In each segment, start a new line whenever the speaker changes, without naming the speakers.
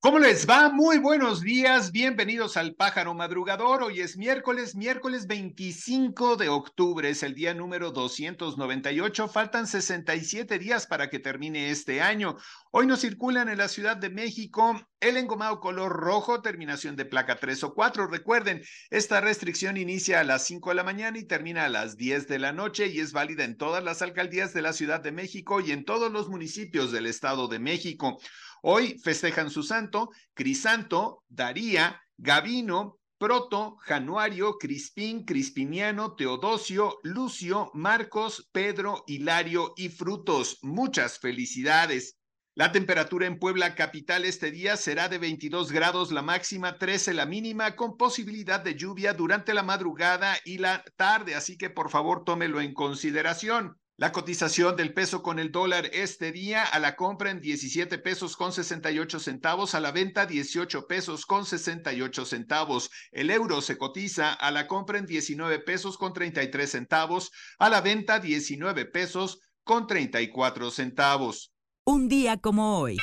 ¿Cómo les va? Muy buenos días, bienvenidos al Pájaro Madrugador. Hoy es miércoles, miércoles 25 de octubre, es el día número 298. Faltan 67 días para que termine este año. Hoy nos circulan en la Ciudad de México el engomado color rojo, terminación de placa 3 o 4. Recuerden, esta restricción inicia a las 5 de la mañana y termina a las 10 de la noche y es válida en todas las alcaldías de la Ciudad de México y en todos los municipios del Estado de México. Hoy festejan su santo, Crisanto, Daría, Gavino, Proto, Januario, Crispín, Crispiniano, Teodosio, Lucio, Marcos, Pedro, Hilario y Frutos. Muchas felicidades. La temperatura en Puebla capital este día será de 22 grados la máxima, 13 la mínima, con posibilidad de lluvia durante la madrugada y la tarde, así que por favor tómelo en consideración. La cotización del peso con el dólar este día a la compra en 17 pesos con 68 centavos, a la venta 18 pesos con 68 centavos. El euro se cotiza a la compra en 19 pesos con 33 centavos, a la venta 19 pesos con 34 centavos.
Un día como hoy.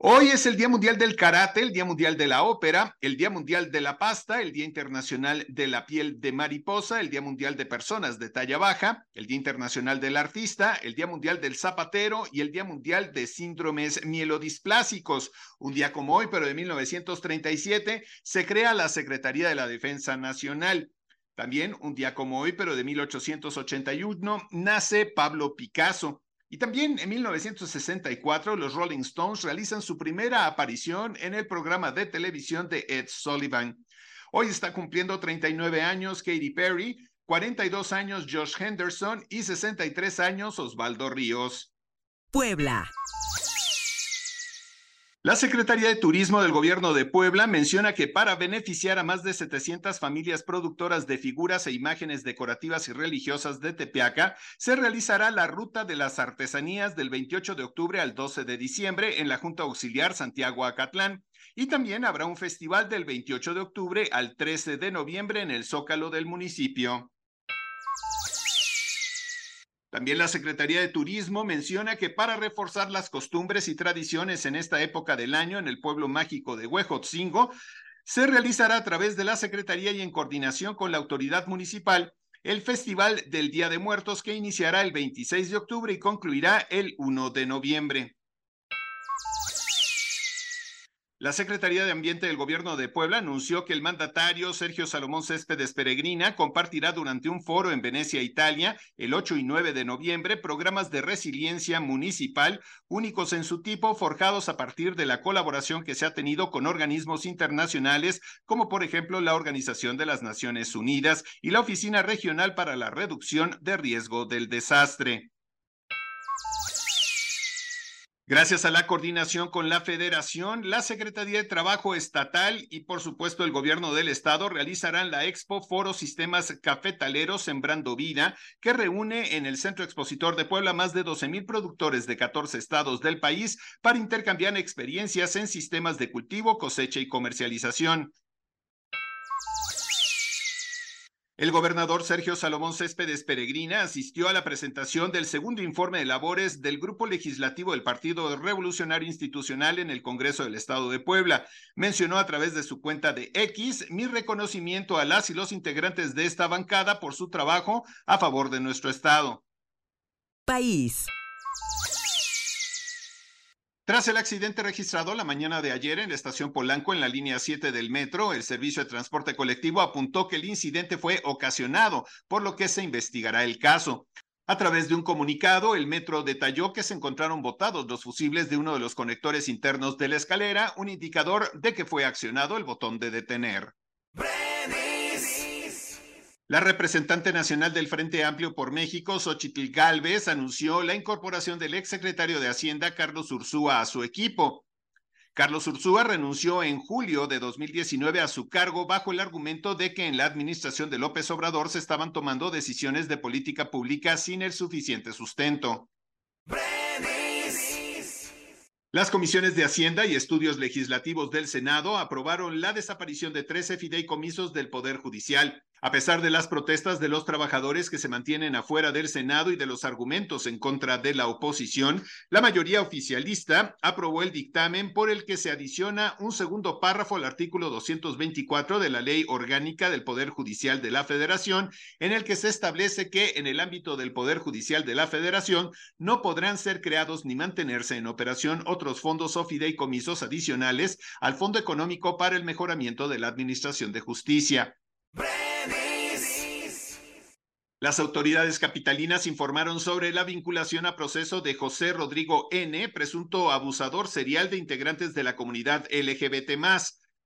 Hoy es el Día Mundial del Karate, el Día Mundial de la Ópera, el Día Mundial de la Pasta, el Día Internacional de la Piel de Mariposa, el Día Mundial de Personas de Talla Baja, el Día Internacional del Artista, el Día Mundial del Zapatero y el Día Mundial de Síndromes Mielodisplásicos. Un día como hoy, pero de 1937, se crea la Secretaría de la Defensa Nacional. También un día como hoy, pero de 1881, nace Pablo Picasso. Y también en 1964 los Rolling Stones realizan su primera aparición en el programa de televisión de Ed Sullivan. Hoy está cumpliendo 39 años Katy Perry, 42 años Josh Henderson y 63 años Osvaldo Ríos.
Puebla.
La Secretaría de Turismo del Gobierno de Puebla menciona que para beneficiar a más de 700 familias productoras de figuras e imágenes decorativas y religiosas de Tepeaca, se realizará la Ruta de las Artesanías del 28 de octubre al 12 de diciembre en la Junta Auxiliar Santiago Acatlán. Y también habrá un festival del 28 de octubre al 13 de noviembre en el Zócalo del municipio. También la Secretaría de Turismo menciona que para reforzar las costumbres y tradiciones en esta época del año en el pueblo mágico de Huejotzingo, se realizará a través de la Secretaría y en coordinación con la autoridad municipal el Festival del Día de Muertos que iniciará el 26 de octubre y concluirá el 1 de noviembre. La Secretaría de Ambiente del Gobierno de Puebla anunció que el mandatario Sergio Salomón Céspedes Peregrina compartirá durante un foro en Venecia, Italia, el 8 y 9 de noviembre, programas de resiliencia municipal únicos en su tipo, forjados a partir de la colaboración que se ha tenido con organismos internacionales, como por ejemplo la Organización de las Naciones Unidas y la Oficina Regional para la Reducción de Riesgo del Desastre. Gracias a la coordinación con la Federación, la Secretaría de Trabajo Estatal y por supuesto el Gobierno del Estado realizarán la Expo Foro Sistemas Cafetaleros Sembrando Vida, que reúne en el Centro Expositor de Puebla más de 12 mil productores de 14 estados del país para intercambiar experiencias en sistemas de cultivo, cosecha y comercialización. El gobernador Sergio Salomón Céspedes Peregrina asistió a la presentación del segundo informe de labores del Grupo Legislativo del Partido Revolucionario Institucional en el Congreso del Estado de Puebla. Mencionó a través de su cuenta de X mi reconocimiento a las y los integrantes de esta bancada por su trabajo a favor de nuestro Estado.
País.
Tras el accidente registrado la mañana de ayer en la estación Polanco en la línea 7 del metro, el servicio de transporte colectivo apuntó que el incidente fue ocasionado, por lo que se investigará el caso. A través de un comunicado, el metro detalló que se encontraron botados los fusibles de uno de los conectores internos de la escalera, un indicador de que fue accionado el botón de detener. La representante nacional del Frente Amplio por México, Xochitl Galvez, anunció la incorporación del exsecretario de Hacienda, Carlos Ursúa, a su equipo. Carlos Ursúa renunció en julio de 2019 a su cargo bajo el argumento de que en la administración de López Obrador se estaban tomando decisiones de política pública sin el suficiente sustento. Las comisiones de Hacienda y Estudios Legislativos del Senado aprobaron la desaparición de 13 fideicomisos del Poder Judicial. A pesar de las protestas de los trabajadores que se mantienen afuera del Senado y de los argumentos en contra de la oposición, la mayoría oficialista aprobó el dictamen por el que se adiciona un segundo párrafo al artículo 224 de la Ley Orgánica del Poder Judicial de la Federación, en el que se establece que en el ámbito del Poder Judicial de la Federación no podrán ser creados ni mantenerse en operación otros fondos o fideicomisos adicionales al Fondo Económico para el Mejoramiento de la Administración de Justicia. Las autoridades capitalinas informaron sobre la vinculación a proceso de José Rodrigo N., presunto abusador serial de integrantes de la comunidad LGBT.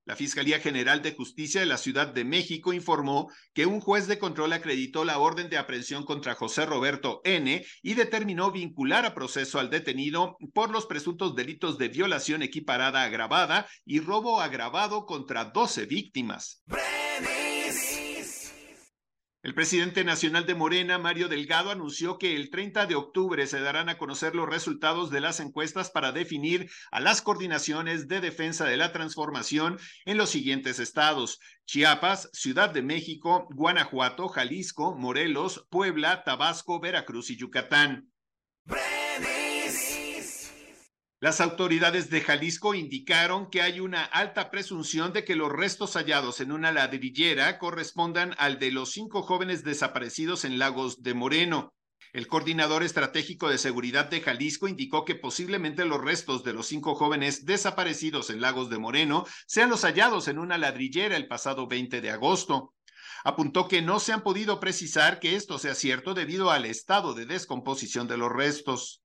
La Fiscalía General de Justicia de la Ciudad de México informó que un juez de control acreditó la orden de aprehensión contra José Roberto N. y determinó vincular a proceso al detenido por los presuntos delitos de violación equiparada agravada y robo agravado contra 12 víctimas. El presidente nacional de Morena, Mario Delgado, anunció que el 30 de octubre se darán a conocer los resultados de las encuestas para definir a las coordinaciones de defensa de la transformación en los siguientes estados. Chiapas, Ciudad de México, Guanajuato, Jalisco, Morelos, Puebla, Tabasco, Veracruz y Yucatán. Las autoridades de Jalisco indicaron que hay una alta presunción de que los restos hallados en una ladrillera correspondan al de los cinco jóvenes desaparecidos en Lagos de Moreno. El coordinador estratégico de seguridad de Jalisco indicó que posiblemente los restos de los cinco jóvenes desaparecidos en Lagos de Moreno sean los hallados en una ladrillera el pasado 20 de agosto. Apuntó que no se han podido precisar que esto sea cierto debido al estado de descomposición de los restos.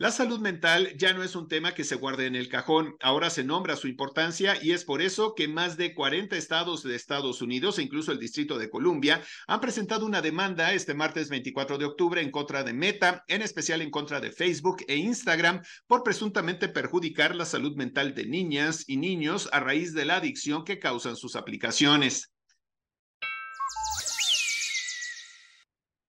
La salud mental ya no es un tema que se guarde en el cajón, ahora se nombra su importancia y es por eso que más de 40 estados de Estados Unidos e incluso el Distrito de Columbia han presentado una demanda este martes 24 de octubre en contra de Meta, en especial en contra de Facebook e Instagram, por presuntamente perjudicar la salud mental de niñas y niños a raíz de la adicción que causan sus aplicaciones.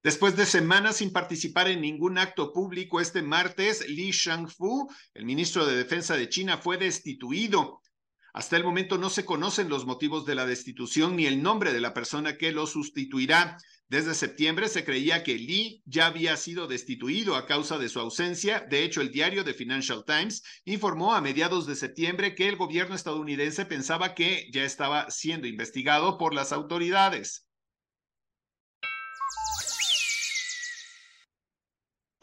Después de semanas sin participar en ningún acto público, este martes Li Shangfu, el ministro de Defensa de China, fue destituido. Hasta el momento no se conocen los motivos de la destitución ni el nombre de la persona que lo sustituirá. Desde septiembre se creía que Li ya había sido destituido a causa de su ausencia. De hecho, el diario The Financial Times informó a mediados de septiembre que el gobierno estadounidense pensaba que ya estaba siendo investigado por las autoridades.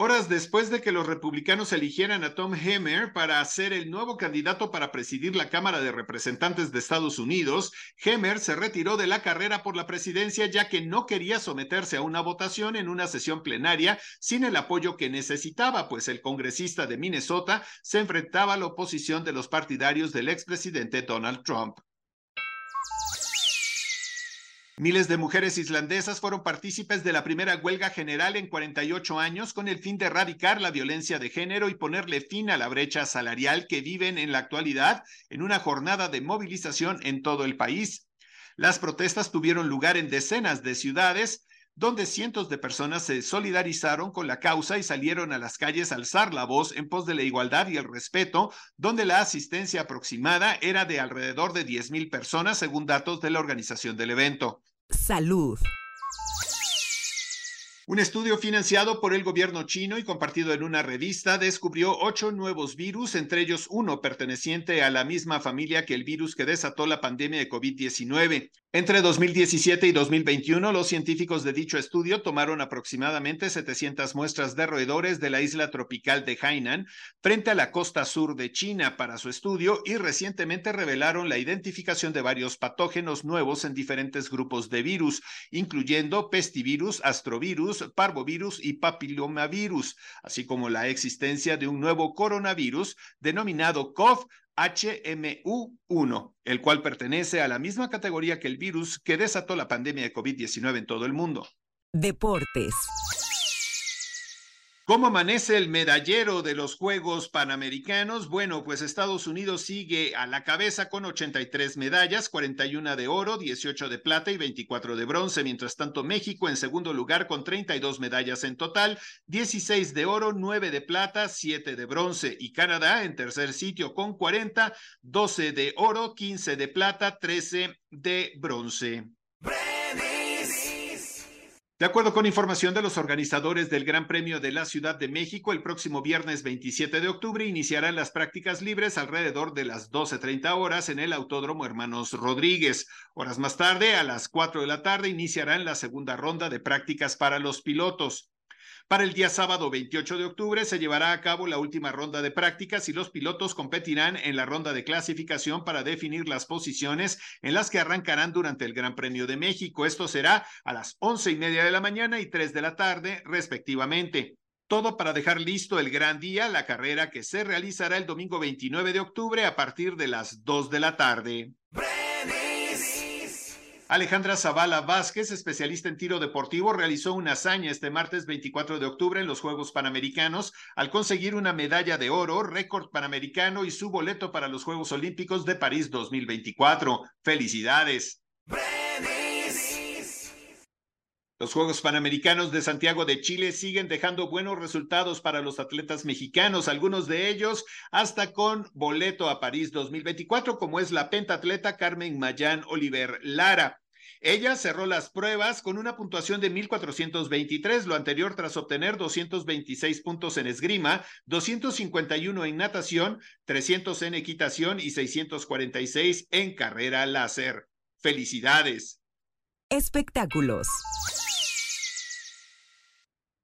Horas después de que los republicanos eligieran a Tom Hemmer para ser el nuevo candidato para presidir la Cámara de Representantes de Estados Unidos, Hemmer se retiró de la carrera por la presidencia ya que no quería someterse a una votación en una sesión plenaria sin el apoyo que necesitaba, pues el congresista de Minnesota se enfrentaba a la oposición de los partidarios del expresidente Donald Trump. Miles de mujeres islandesas fueron partícipes de la primera huelga general en 48 años con el fin de erradicar la violencia de género y ponerle fin a la brecha salarial que viven en la actualidad en una jornada de movilización en todo el país. Las protestas tuvieron lugar en decenas de ciudades donde cientos de personas se solidarizaron con la causa y salieron a las calles a alzar la voz en pos de la igualdad y el respeto, donde la asistencia aproximada era de alrededor de 10.000 personas según datos de la organización del evento.
Salud.
Un estudio financiado por el gobierno chino y compartido en una revista descubrió ocho nuevos virus, entre ellos uno perteneciente a la misma familia que el virus que desató la pandemia de COVID-19. Entre 2017 y 2021, los científicos de dicho estudio tomaron aproximadamente 700 muestras de roedores de la isla tropical de Hainan frente a la costa sur de China para su estudio y recientemente revelaron la identificación de varios patógenos nuevos en diferentes grupos de virus, incluyendo pestivirus, astrovirus, parvovirus y papilomavirus, así como la existencia de un nuevo coronavirus denominado COV HMU1, el cual pertenece a la misma categoría que el virus que desató la pandemia de COVID-19 en todo el mundo.
Deportes.
¿Cómo amanece el medallero de los Juegos Panamericanos? Bueno, pues Estados Unidos sigue a la cabeza con 83 medallas, 41 de oro, 18 de plata y 24 de bronce. Mientras tanto, México en segundo lugar con 32 medallas en total, 16 de oro, 9 de plata, 7 de bronce. Y Canadá en tercer sitio con 40, 12 de oro, 15 de plata, 13 de bronce. De acuerdo con información de los organizadores del Gran Premio de la Ciudad de México, el próximo viernes 27 de octubre iniciarán las prácticas libres alrededor de las 12.30 horas en el Autódromo Hermanos Rodríguez. Horas más tarde, a las 4 de la tarde, iniciarán la segunda ronda de prácticas para los pilotos. Para el día sábado 28 de octubre se llevará a cabo la última ronda de prácticas y los pilotos competirán en la ronda de clasificación para definir las posiciones en las que arrancarán durante el Gran Premio de México. Esto será a las once y media de la mañana y tres de la tarde, respectivamente. Todo para dejar listo el gran día, la carrera que se realizará el domingo 29 de octubre a partir de las 2 de la tarde. Alejandra Zavala Vázquez, especialista en tiro deportivo, realizó una hazaña este martes 24 de octubre en los Juegos Panamericanos al conseguir una medalla de oro, récord panamericano y su boleto para los Juegos Olímpicos de París 2024. ¡Felicidades! Los Juegos Panamericanos de Santiago de Chile siguen dejando buenos resultados para los atletas mexicanos, algunos de ellos hasta con boleto a París 2024, como es la pentatleta Carmen Mayán Oliver Lara. Ella cerró las pruebas con una puntuación de 1423, lo anterior tras obtener 226 puntos en esgrima, 251 en natación, 300 en equitación y 646 en carrera láser. Felicidades.
Espectáculos.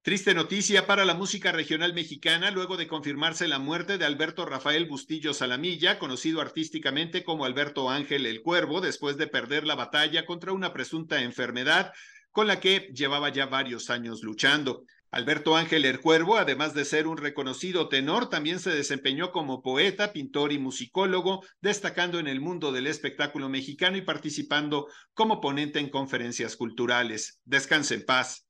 Triste noticia para la música regional mexicana luego de confirmarse la muerte de Alberto Rafael Bustillo Salamilla, conocido artísticamente como Alberto Ángel el Cuervo, después de perder la batalla contra una presunta enfermedad con la que llevaba ya varios años luchando. Alberto Ángel el Cuervo, además de ser un reconocido tenor, también se desempeñó como poeta, pintor y musicólogo, destacando en el mundo del espectáculo mexicano y participando como ponente en conferencias culturales. Descanse en paz.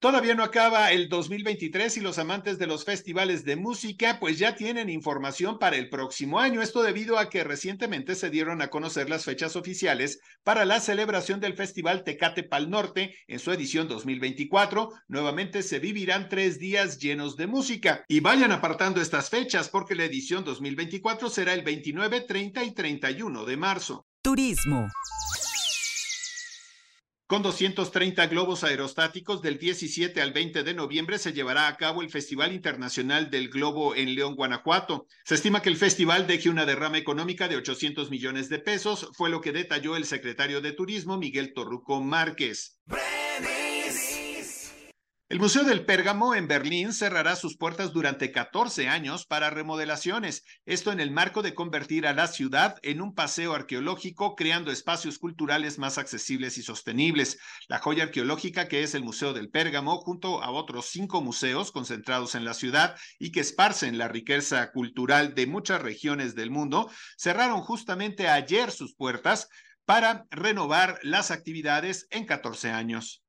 Todavía no acaba el 2023 y los amantes de los festivales de música pues ya tienen información para el próximo año. Esto debido a que recientemente se dieron a conocer las fechas oficiales para la celebración del Festival Tecate Pal Norte en su edición 2024. Nuevamente se vivirán tres días llenos de música. Y vayan apartando estas fechas porque la edición 2024 será el 29, 30 y 31 de marzo.
Turismo.
Con 230 globos aerostáticos del 17 al 20 de noviembre se llevará a cabo el Festival Internacional del Globo en León, Guanajuato. Se estima que el festival deje una derrama económica de 800 millones de pesos, fue lo que detalló el secretario de Turismo Miguel Torruco Márquez. El Museo del Pérgamo en Berlín cerrará sus puertas durante 14 años para remodelaciones, esto en el marco de convertir a la ciudad en un paseo arqueológico, creando espacios culturales más accesibles y sostenibles. La joya arqueológica que es el Museo del Pérgamo, junto a otros cinco museos concentrados en la ciudad y que esparcen la riqueza cultural de muchas regiones del mundo, cerraron justamente ayer sus puertas para renovar las actividades en 14 años.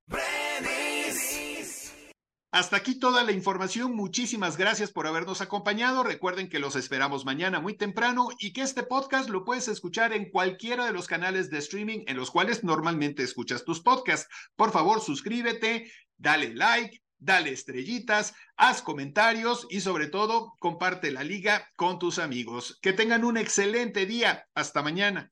Hasta aquí toda la información. Muchísimas gracias por habernos acompañado. Recuerden que los esperamos mañana muy temprano y que este podcast lo puedes escuchar en cualquiera de los canales de streaming en los cuales normalmente escuchas tus podcasts. Por favor, suscríbete, dale like, dale estrellitas, haz comentarios y sobre todo comparte la liga con tus amigos. Que tengan un excelente día. Hasta mañana.